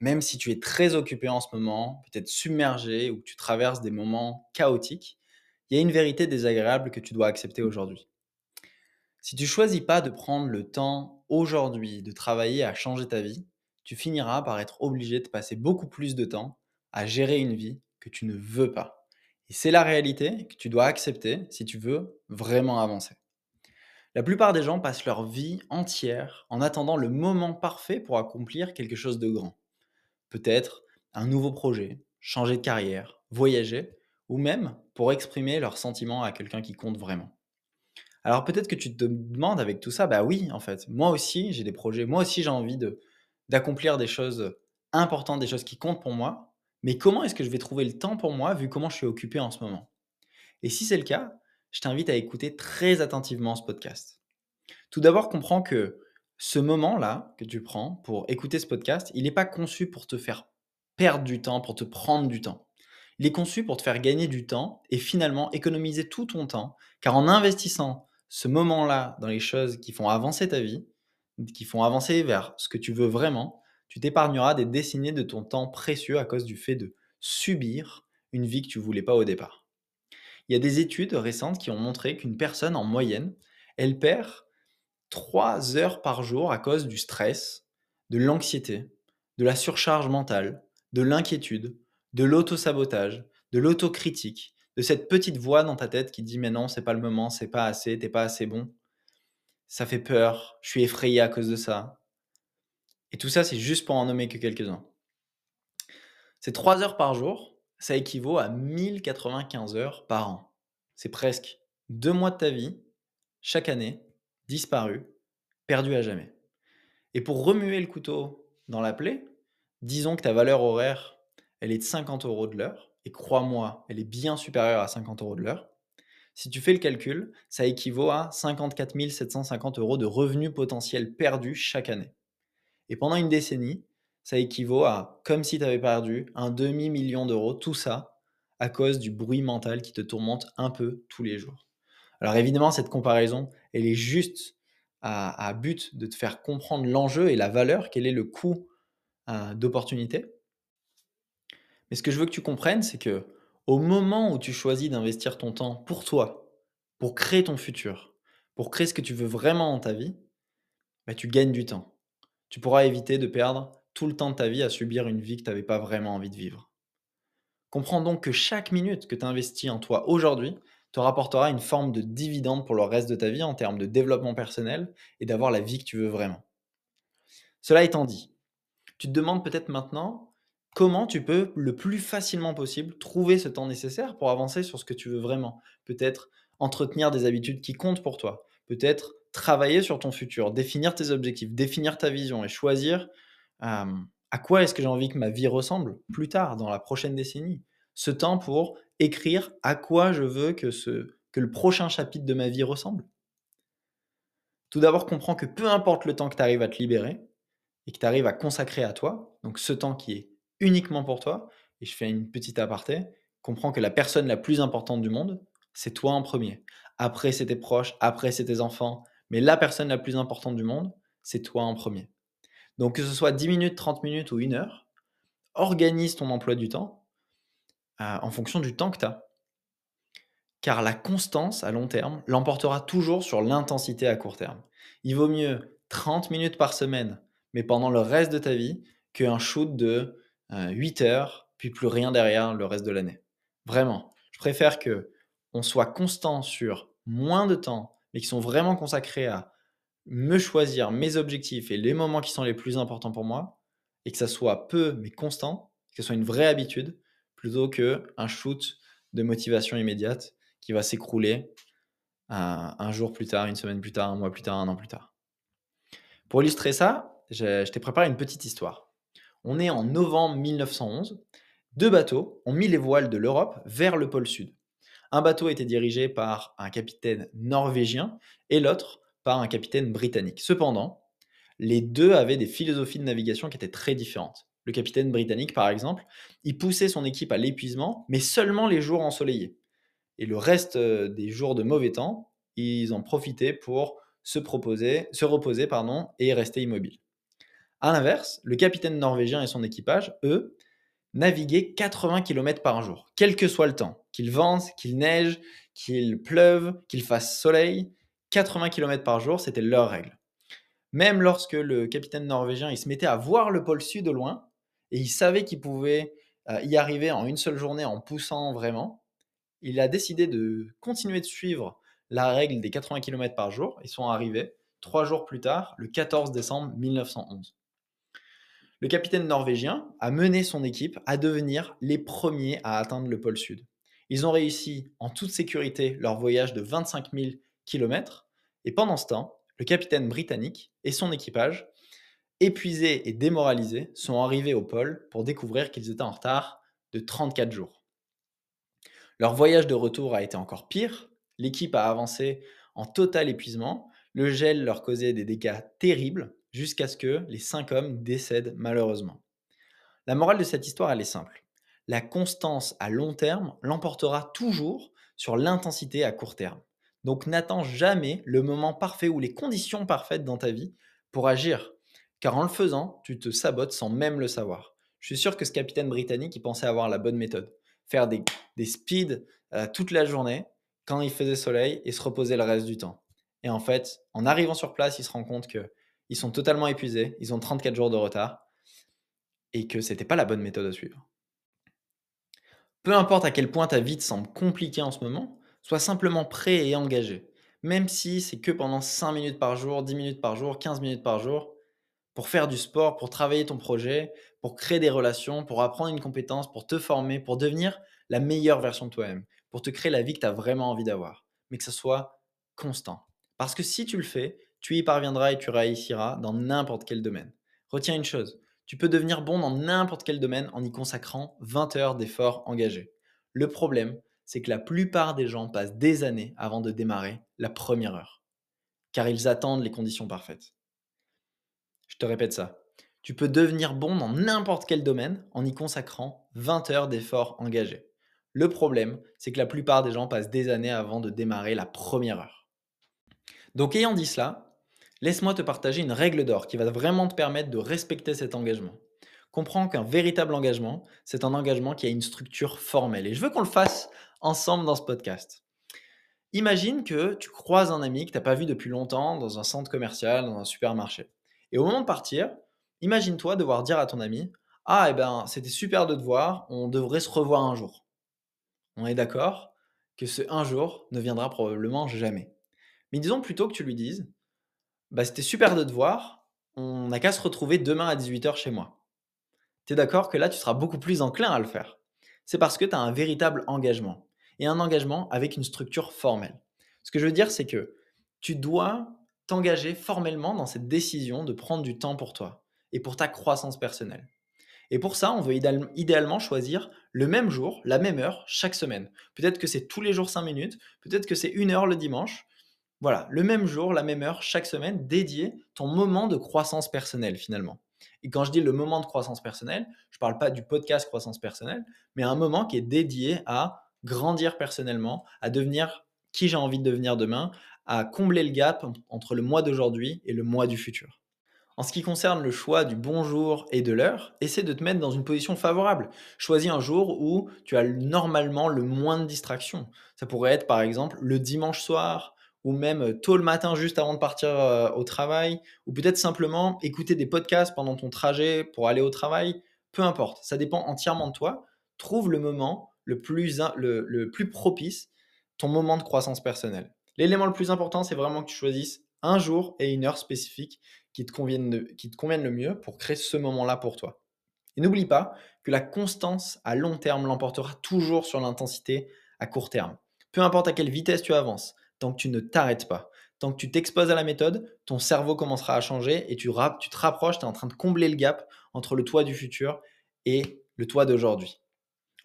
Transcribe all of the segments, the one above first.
même si tu es très occupé en ce moment, peut-être submergé ou que tu traverses des moments chaotiques, il y a une vérité désagréable que tu dois accepter aujourd'hui. Si tu choisis pas de prendre le temps aujourd'hui de travailler à changer ta vie, tu finiras par être obligé de passer beaucoup plus de temps à gérer une vie que tu ne veux pas. Et c'est la réalité que tu dois accepter si tu veux vraiment avancer. La plupart des gens passent leur vie entière en attendant le moment parfait pour accomplir quelque chose de grand. Peut-être un nouveau projet, changer de carrière, voyager, ou même pour exprimer leurs sentiments à quelqu'un qui compte vraiment. Alors peut-être que tu te demandes avec tout ça, bah oui, en fait, moi aussi j'ai des projets, moi aussi j'ai envie d'accomplir des choses importantes, des choses qui comptent pour moi, mais comment est-ce que je vais trouver le temps pour moi vu comment je suis occupé en ce moment? Et si c'est le cas, je t'invite à écouter très attentivement ce podcast. Tout d'abord, comprends que ce moment-là que tu prends pour écouter ce podcast, il n'est pas conçu pour te faire perdre du temps, pour te prendre du temps. Il est conçu pour te faire gagner du temps et finalement économiser tout ton temps, car en investissant ce moment-là dans les choses qui font avancer ta vie, qui font avancer vers ce que tu veux vraiment, tu t'épargneras des décennies de ton temps précieux à cause du fait de subir une vie que tu voulais pas au départ. Il y a des études récentes qui ont montré qu'une personne en moyenne, elle perd 3 heures par jour à cause du stress, de l'anxiété, de la surcharge mentale, de l'inquiétude, de l'auto-sabotage, de l'autocritique, de cette petite voix dans ta tête qui dit mais non, c'est pas le moment, c'est pas assez, t'es pas assez bon. Ça fait peur, je suis effrayé à cause de ça. Et tout ça, c'est juste pour en nommer que quelques-uns. Ces 3 heures par jour, ça équivaut à 1095 heures par an. C'est presque deux mois de ta vie, chaque année, disparu, perdu à jamais. Et pour remuer le couteau dans la plaie, disons que ta valeur horaire, elle est de 50 euros de l'heure, et crois-moi, elle est bien supérieure à 50 euros de l'heure. Si tu fais le calcul, ça équivaut à 54 750 euros de revenus potentiels perdus chaque année. Et pendant une décennie, ça équivaut à, comme si tu avais perdu, un demi-million d'euros, tout ça à cause du bruit mental qui te tourmente un peu tous les jours. Alors évidemment, cette comparaison, elle est juste à, but de te faire comprendre l'enjeu et la valeur, quel est le coût euh, d'opportunité. Mais ce que je veux que tu comprennes, c'est que au moment où tu choisis d'investir ton temps pour toi, pour créer ton futur, pour créer ce que tu veux vraiment dans ta vie, bah, tu gagnes du temps. Tu pourras éviter de perdre tout le temps de ta vie à subir une vie que tu n'avais pas vraiment envie de vivre. Comprends donc que chaque minute que tu investis en toi aujourd'hui te rapportera une forme de dividende pour le reste de ta vie en termes de développement personnel et d'avoir la vie que tu veux vraiment. Cela étant dit, tu te demandes peut-être maintenant comment tu peux le plus facilement possible trouver ce temps nécessaire pour avancer sur ce que tu veux vraiment. Peut-être entretenir des habitudes qui comptent pour toi. Peut-être travailler sur ton futur, définir tes objectifs, définir ta vision et choisir à quoi est-ce que j'ai envie que ma vie ressemble plus tard, dans la prochaine décennie Ce temps pour écrire à quoi je veux que, ce, le prochain chapitre de ma vie ressemble. Tout d'abord, comprends que peu importe le temps que tu arrives à te libérer et que tu arrives à consacrer à toi, donc ce temps qui est uniquement pour toi, et je fais une petite aparté, comprends que la personne la plus importante du monde, c'est toi en premier. Après, c'est tes proches, après, c'est tes enfants, mais la personne la plus importante du monde, c'est toi en premier. Donc que ce soit 10 minutes, 30 minutes ou une heure, organise ton emploi du temps euh, en fonction du temps que tu as. Car la constance à long terme l'emportera toujours sur l'intensité à court terme. Il vaut mieux 30 minutes par semaine, mais pendant le reste de ta vie, qu'un shoot de 8 euh, heures, puis plus rien derrière le reste de l'année. Vraiment, je préfère que on soit constant sur moins de temps, mais qui sont vraiment consacrés à me choisir mes objectifs et les moments qui sont les plus importants pour moi, et que ça soit peu mais constant, que ce soit une vraie habitude, plutôt qu'un shoot de motivation immédiate qui va s'écrouler un jour plus tard, une semaine plus tard, un mois plus tard, un an plus tard. Pour illustrer ça, je, t'ai préparé une petite histoire. On est en novembre 1911. deux bateaux ont mis les voiles de l'Europe vers le pôle sud. Un bateau était dirigé par un capitaine norvégien et l'autre par un capitaine britannique. Cependant, les deux avaient des philosophies de navigation qui étaient très différentes. Le capitaine britannique, par exemple, il poussait son équipe à l'épuisement, mais seulement les jours ensoleillés. Et le reste euh, des jours de mauvais temps, ils en profitaient pour se, reposer pardon, et rester immobiles. A l'inverse, le capitaine norvégien et son équipage, eux, naviguaient 80 km par jour, quel que soit le temps, qu'il vente, qu'il neige, qu'il pleuve, qu'il fasse soleil, 80 km par jour, c'était leur règle. Même lorsque le capitaine norvégien il se mettait à voir le pôle sud au loin, et il savait qu'il pouvait euh, y arriver en une seule journée en poussant vraiment, il a décidé de continuer de suivre la règle des 80 km par jour. Ils sont arrivés trois jours plus tard, le 14 décembre 1911. Le capitaine norvégien a mené son équipe à devenir les premiers à atteindre le pôle sud. Ils ont réussi en toute sécurité leur voyage de 25 000 km et pendant ce temps, le capitaine britannique et son équipage, épuisés et démoralisés, sont arrivés au pôle pour découvrir qu'ils étaient en retard de 34 jours. Leur voyage de retour a été encore pire, l'équipe a avancé en total épuisement, le gel leur causait des dégâts terribles jusqu'à ce que les cinq hommes décèdent malheureusement. La morale de cette histoire, elle est simple. La constance à long terme l'emportera toujours sur l'intensité à court terme. Donc n'attends jamais le moment parfait ou les conditions parfaites dans ta vie pour agir. Car en le faisant, tu te sabotes sans même le savoir. Je suis sûr que ce capitaine britannique, il pensait avoir la bonne méthode. Faire des, speeds euh, toute la journée quand il faisait soleil et se reposer le reste du temps. Et en fait, en arrivant sur place, il se rend compte qu'ils sont totalement épuisés, ils ont 34 jours de retard et que c'était pas la bonne méthode à suivre. Peu importe à quel point ta vie te semble compliquée en ce moment, sois simplement prêt et engagé. Même si c'est que pendant 5 minutes par jour, 10 minutes par jour, 15 minutes par jour, pour faire du sport, pour travailler ton projet, pour créer des relations, pour apprendre une compétence, pour te former, pour devenir la meilleure version de toi-même, pour te créer la vie que tu as vraiment envie d'avoir, mais que ce soit constant. Parce que si tu le fais, tu y parviendras et tu réussiras dans n'importe quel domaine. Retiens une chose, tu peux devenir bon dans n'importe quel domaine en y consacrant 20 heures d'efforts engagés. Le problème, c'est que la plupart des gens passent des années avant de démarrer la première heure, car ils attendent les conditions parfaites. Je te répète ça. Tu peux devenir bon dans n'importe quel domaine en y consacrant 20 heures d'efforts engagés. Le problème, c'est que la plupart des gens passent des années avant de démarrer la première heure. Donc ayant dit cela, laisse-moi te partager une règle d'or qui va vraiment te permettre de respecter cet engagement. Comprends qu'un véritable engagement, c'est un engagement qui a une structure formelle. Et je veux qu'on le fasse ensemble dans ce podcast. Imagine que tu croises un ami que tu n'as pas vu depuis longtemps dans un centre commercial, dans un supermarché. Et au moment de partir, imagine-toi devoir dire à ton ami Ah, eh ben, c'était super de te voir, on devrait se revoir un jour. On est d'accord que ce un jour ne viendra probablement jamais. Mais disons plutôt que tu lui dises bah, C'était super de te voir, on n'a qu'à se retrouver demain à 18h chez moi. Tu es d'accord que là, tu seras beaucoup plus enclin à le faire. C'est parce que tu as un véritable engagement. Et un engagement avec une structure formelle. Ce que je veux dire, c'est que tu dois t'engager formellement dans cette décision de prendre du temps pour toi et pour ta croissance personnelle. Et pour ça, on veut idéalement choisir le même jour, la même heure, chaque semaine. Peut-être que c'est tous les jours 5 minutes, peut-être que c'est une heure le dimanche, voilà, le même jour, la même heure, chaque semaine, dédié ton moment de croissance personnelle finalement. Et quand je dis le moment de croissance personnelle, je ne parle pas du podcast croissance personnelle, mais un moment qui est dédié à grandir personnellement, à devenir qui j'ai envie de devenir demain, à combler le gap entre le mois d'aujourd'hui et le mois du futur. En ce qui concerne le choix du bonjour et de l'heure, essaie de te mettre dans une position favorable. Choisis un jour où tu as normalement le moins de distractions. Ça pourrait être par exemple le dimanche soir, ou même tôt le matin juste avant de partir au travail, ou peut-être simplement écouter des podcasts pendant ton trajet pour aller au travail, peu importe, ça dépend entièrement de toi. Trouve le moment le plus, le, plus propice, ton moment de croissance personnelle. L'élément le plus important, c'est vraiment que tu choisisses un jour et une heure spécifique qui te conviennent, le mieux pour créer ce moment-là pour toi. Et n'oublie pas que la constance à long terme l'emportera toujours sur l'intensité à court terme. Peu importe à quelle vitesse tu avances, tant que tu ne t'arrêtes pas. Tant que tu t'exposes à la méthode, ton cerveau commencera à changer et tu, tu te rapproches, tu es en train de combler le gap entre le toi du futur et le toi d'aujourd'hui.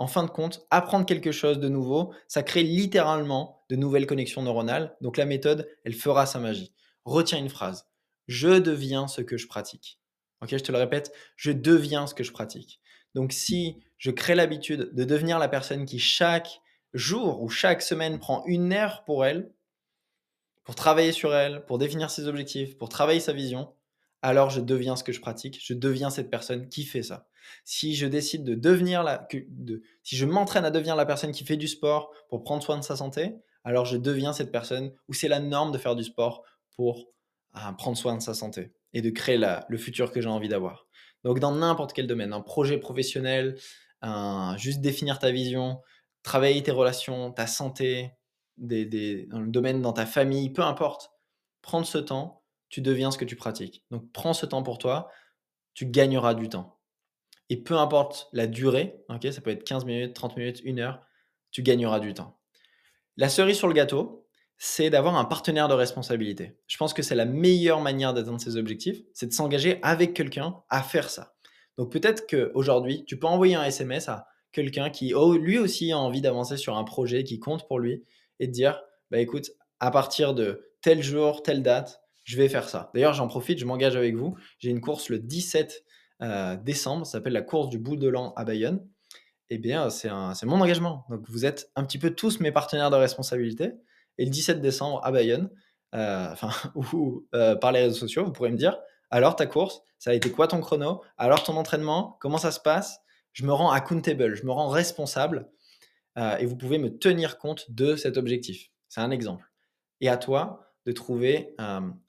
En fin de compte, apprendre quelque chose de nouveau, ça crée littéralement de nouvelles connexions neuronales. Donc la méthode, elle fera sa magie. Retiens une phrase. Je deviens ce que je pratique. Ok, je te le répète, je deviens ce que je pratique. Donc si je crée l'habitude de devenir la personne qui chaque jour ou chaque semaine prend une heure pour elle, pour travailler sur elle, pour définir ses objectifs, pour travailler sa vision, alors je deviens ce que je pratique, je deviens cette personne qui fait ça. Si je décide de devenir la, si je m'entraîne à devenir la personne qui fait du sport pour prendre soin de sa santé, alors je deviens cette personne où c'est la norme de faire du sport pour euh, prendre soin de sa santé et de créer le futur que j'ai envie d'avoir. Donc dans n'importe quel domaine, un projet professionnel, juste définir ta vision, travailler tes relations, ta santé, des, dans le domaine dans ta famille, peu importe, prendre ce temps, tu deviens ce que tu pratiques. Donc prends ce temps pour toi, tu gagneras du temps. Et peu importe la durée, ok, ça peut être 15 minutes, 30 minutes, 1 heure, tu gagneras du temps. La cerise sur le gâteau, c'est d'avoir un partenaire de responsabilité. Je pense que c'est la meilleure manière d'atteindre ses objectifs, c'est de s'engager avec quelqu'un à faire ça. Donc peut-être qu'aujourd'hui, tu peux envoyer un SMS à quelqu'un qui lui aussi a envie d'avancer sur un projet qui compte pour lui et te dire, bah écoute, à partir de tel jour, telle date, je vais faire ça. D'ailleurs, j'en profite, je m'engage avec vous. J'ai une course le 17 euh, décembre, ça s'appelle la course du bout de l'an à Bayonne. Eh bien, c'est mon engagement. Donc, vous êtes un petit peu tous mes partenaires de responsabilité. Et le 17 décembre à Bayonne, euh, enfin, ou euh, par les réseaux sociaux, vous pourrez me dire alors ta course, ça a été quoi ton chrono? Alors ton entraînement, comment ça se passe? Je me rends accountable, je me rends responsable et vous pouvez me tenir compte de cet objectif. C'est un exemple. Et à toi de trouver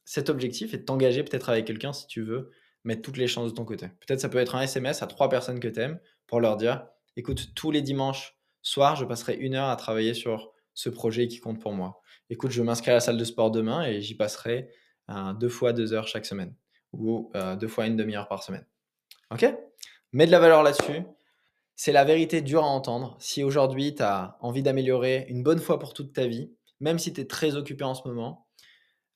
cet objectif et de t'engager peut-être avec quelqu'un si tu veux mettre toutes les chances de ton côté. Peut-être ça peut être un SMS à trois personnes que tu aimes pour leur dire écoute, tous les dimanches soir, je passerai une heure à travailler sur ce projet qui compte pour moi. Écoute, je m'inscris à la salle de sport demain et j'y passerai euh, deux fois deux heures chaque semaine ou euh, deux fois une demi-heure par semaine. Ok? Mets de la valeur là-dessus. C'est la vérité dure à entendre. Si aujourd'hui tu as envie d'améliorer une bonne fois pour toute ta vie, même si tu es très occupé en ce moment,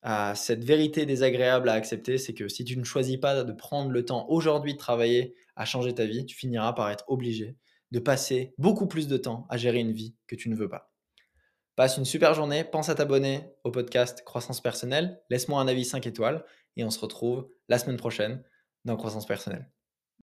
euh, cette vérité désagréable à accepter, c'est que si tu ne choisis pas de prendre le temps aujourd'hui de travailler à changer ta vie, tu finiras par être obligé de passer beaucoup plus de temps à gérer une vie que tu ne veux pas. Passe une super journée, pense à t'abonner au podcast Croissance Personnelle, laisse-moi un avis 5 étoiles et on se retrouve la semaine prochaine dans Croissance Personnelle.